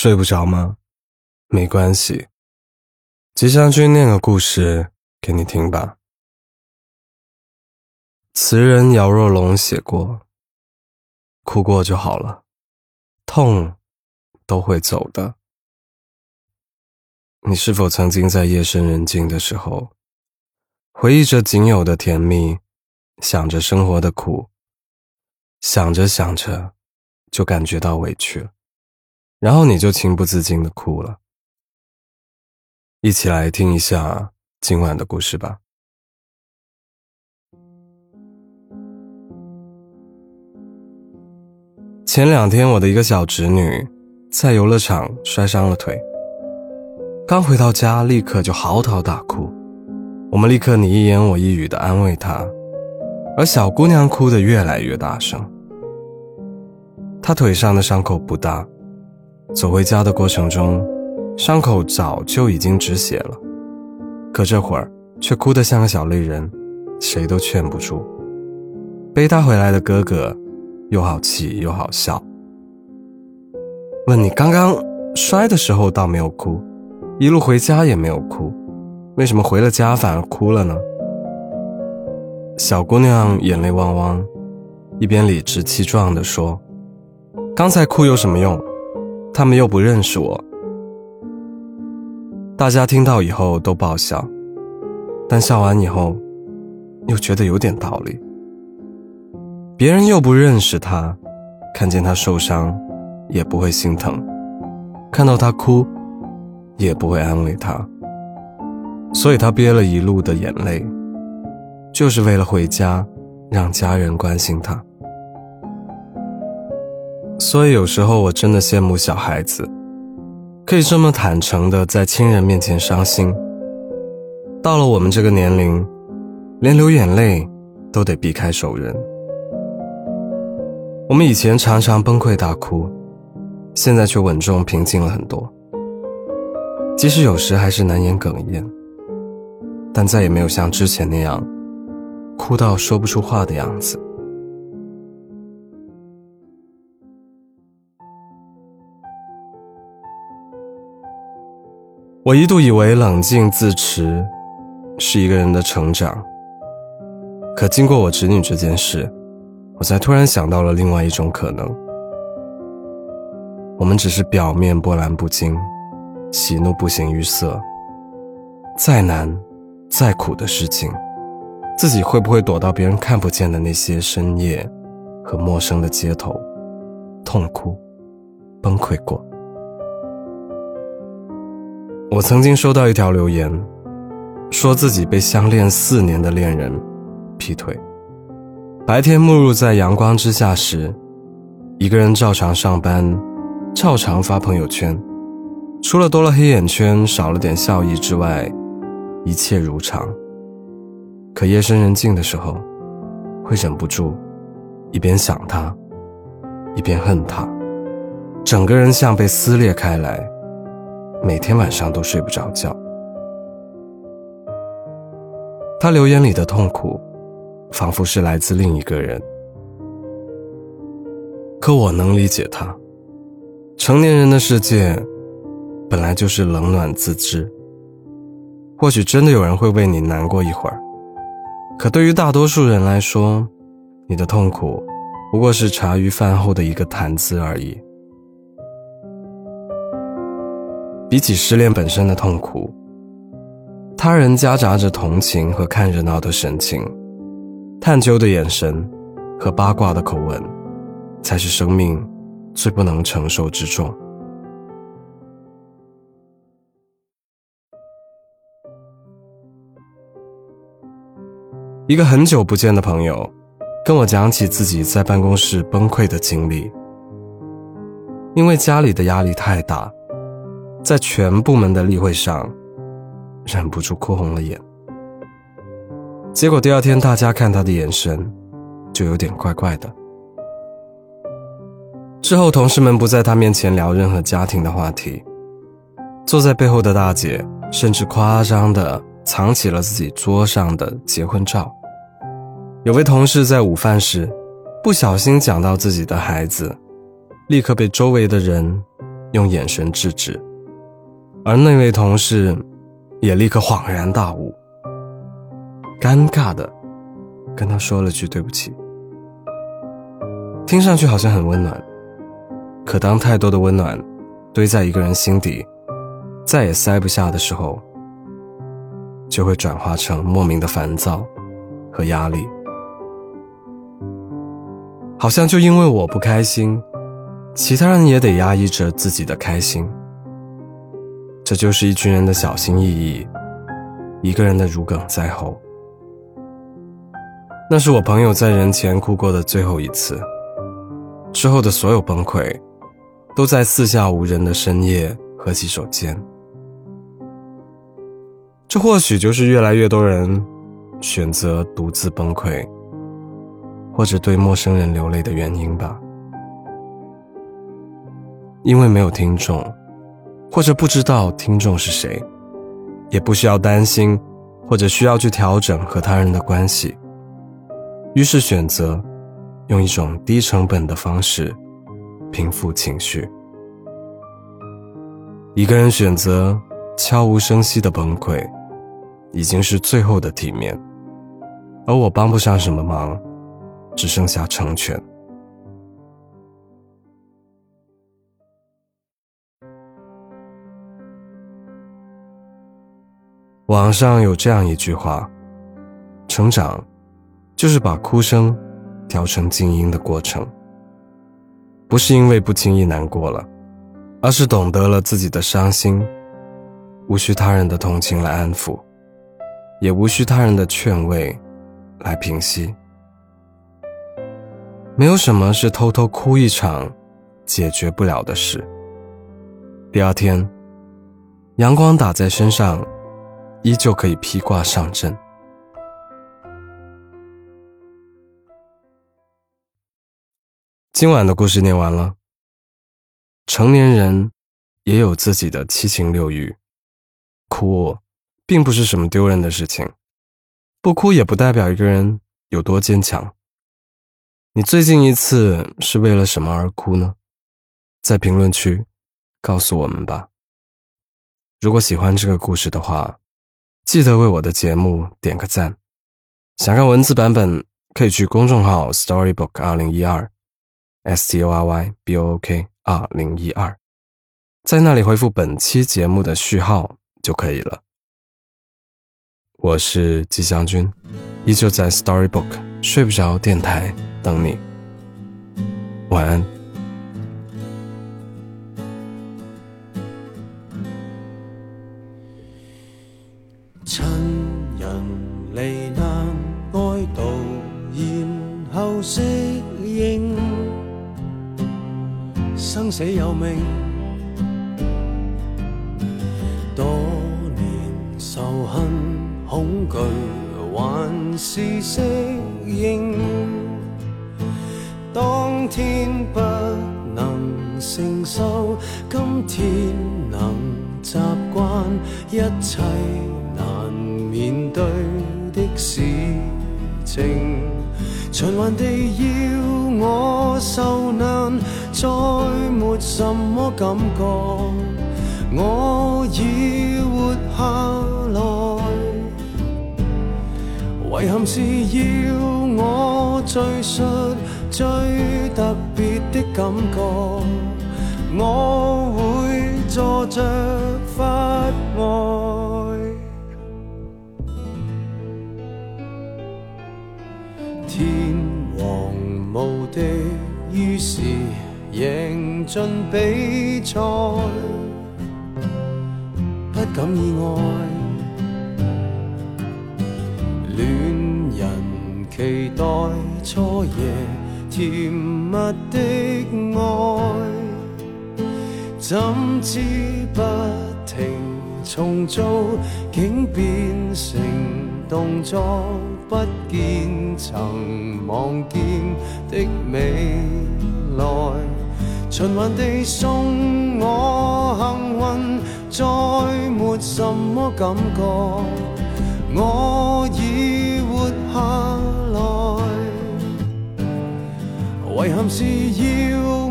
睡不着吗？没关系，吉祥君念个故事给你听吧。词人姚若龙写过：“哭过就好了，痛都会走的。”你是否曾经在夜深人静的时候，回忆着仅有的甜蜜，想着生活的苦，想着想着，就感觉到委屈了，然后你就情不自禁的哭了。一起来听一下今晚的故事吧。前两天，我的一个小侄女在游乐场摔伤了腿，刚回到家，立刻就嚎啕大哭。我们立刻你一言我一语的安慰她，而小姑娘哭得越来越大声。她腿上的伤口不大，走回家的过程中。伤口早就已经止血了，可这会儿却哭得像个小泪人，谁都劝不住。背他回来的哥哥又好气又好笑，问你刚刚摔的时候倒没有哭，一路回家也没有哭，为什么回了家反而哭了呢？小姑娘眼泪汪汪，一边理直气壮地说：“刚才哭有什么用？他们又不认识我。”大家听到以后都爆笑，但笑完以后，又觉得有点道理。别人又不认识他，看见他受伤，也不会心疼；看到他哭，也不会安慰他。所以他憋了一路的眼泪，就是为了回家，让家人关心他。所以有时候我真的羡慕小孩子。可以这么坦诚的在亲人面前伤心。到了我们这个年龄，连流眼泪都得避开熟人。我们以前常常崩溃大哭，现在却稳重平静了很多。即使有时还是难言哽咽，但再也没有像之前那样，哭到说不出话的样子。我一度以为冷静自持是一个人的成长，可经过我侄女这件事，我才突然想到了另外一种可能：我们只是表面波澜不惊，喜怒不形于色。再难、再苦的事情，自己会不会躲到别人看不见的那些深夜和陌生的街头，痛哭、崩溃过？我曾经收到一条留言，说自己被相恋四年的恋人劈腿。白天沐浴在阳光之下时，一个人照常上班，照常发朋友圈，除了多了黑眼圈、少了点笑意之外，一切如常。可夜深人静的时候，会忍不住一边想他，一边恨他，整个人像被撕裂开来。每天晚上都睡不着觉。他留言里的痛苦，仿佛是来自另一个人。可我能理解他。成年人的世界，本来就是冷暖自知。或许真的有人会为你难过一会儿，可对于大多数人来说，你的痛苦，不过是茶余饭后的一个谈资而已。比起失恋本身的痛苦，他人夹杂着同情和看热闹的神情，探究的眼神和八卦的口吻，才是生命最不能承受之重。一个很久不见的朋友，跟我讲起自己在办公室崩溃的经历，因为家里的压力太大。在全部门的例会上，忍不住哭红了眼。结果第二天，大家看他的眼神就有点怪怪的。之后，同事们不在他面前聊任何家庭的话题。坐在背后的大姐甚至夸张的藏起了自己桌上的结婚照。有位同事在午饭时不小心讲到自己的孩子，立刻被周围的人。用眼神制止，而那位同事也立刻恍然大悟，尴尬的跟他说了句对不起。听上去好像很温暖，可当太多的温暖堆在一个人心底，再也塞不下的时候，就会转化成莫名的烦躁和压力。好像就因为我不开心，其他人也得压抑着自己的开心。这就是一群人的小心翼翼，一个人的如鲠在喉。那是我朋友在人前哭过的最后一次。之后的所有崩溃，都在四下无人的深夜和洗手间。这或许就是越来越多人选择独自崩溃，或者对陌生人流泪的原因吧。因为没有听众，或者不知道听众是谁，也不需要担心，或者需要去调整和他人的关系，于是选择。用一种低成本的方式平复情绪。一个人选择悄无声息的崩溃，已经是最后的体面，而我帮不上什么忙，只剩下成全。网上有这样一句话：成长，就是把哭声。调成静音的过程，不是因为不轻易难过了，而是懂得了自己的伤心，无需他人的同情来安抚，也无需他人的劝慰来平息。没有什么是偷偷哭一场解决不了的事。第二天，阳光打在身上，依旧可以披挂上阵。今晚的故事念完了。成年人也有自己的七情六欲，哭并不是什么丢人的事情，不哭也不代表一个人有多坚强。你最近一次是为了什么而哭呢？在评论区告诉我们吧。如果喜欢这个故事的话，记得为我的节目点个赞。想看文字版本，可以去公众号 Storybook 二零一二。S T O R Y B O O K 二零一二，在那里回复本期节目的序号就可以了。我是吉祥君，依旧在 Storybook 睡不着电台等你。晚安。亲人离难哀悼，然后适应。生死有命，多年仇恨恐惧，还是适应。当天不能承受，今天能习惯一切循环地要我受难。再没什么感觉，我已活下来。遗憾是要我叙述最特别的感觉，我会坐着发呆。于是。赢尽比赛，不敢意外。恋人期待初夜甜蜜的爱，怎知不停重做，竟变成动作，不见曾望见的未来。循环地送我幸运，再没什么感觉，我已活下来。遗憾是要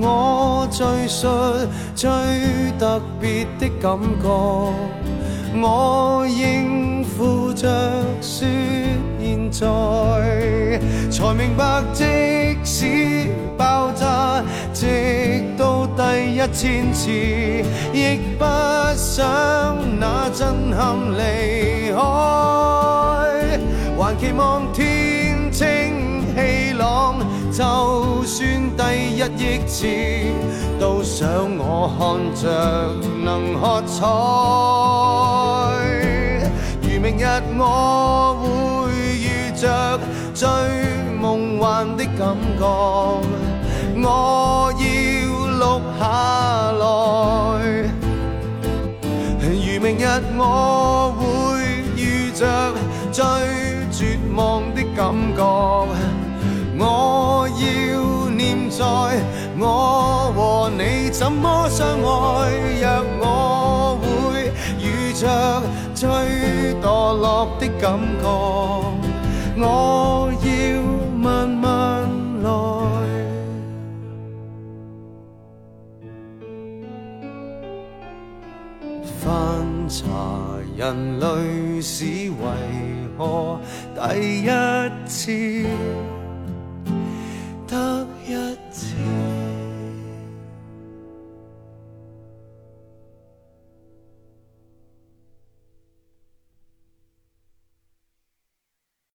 我叙述最特别的感觉，我应付着说在，才明白即使爆炸，直到第一千次，亦不想那震撼离开，还期望天清气朗，就算第一亿次，都想我看着能喝彩。如明日我着最梦幻的感觉，我要录下来。如明日我会遇着最绝望的感觉，我要念在我和你怎么相爱。若我会遇着最堕落的感觉，我要慢慢来。翻查人类史为何第一次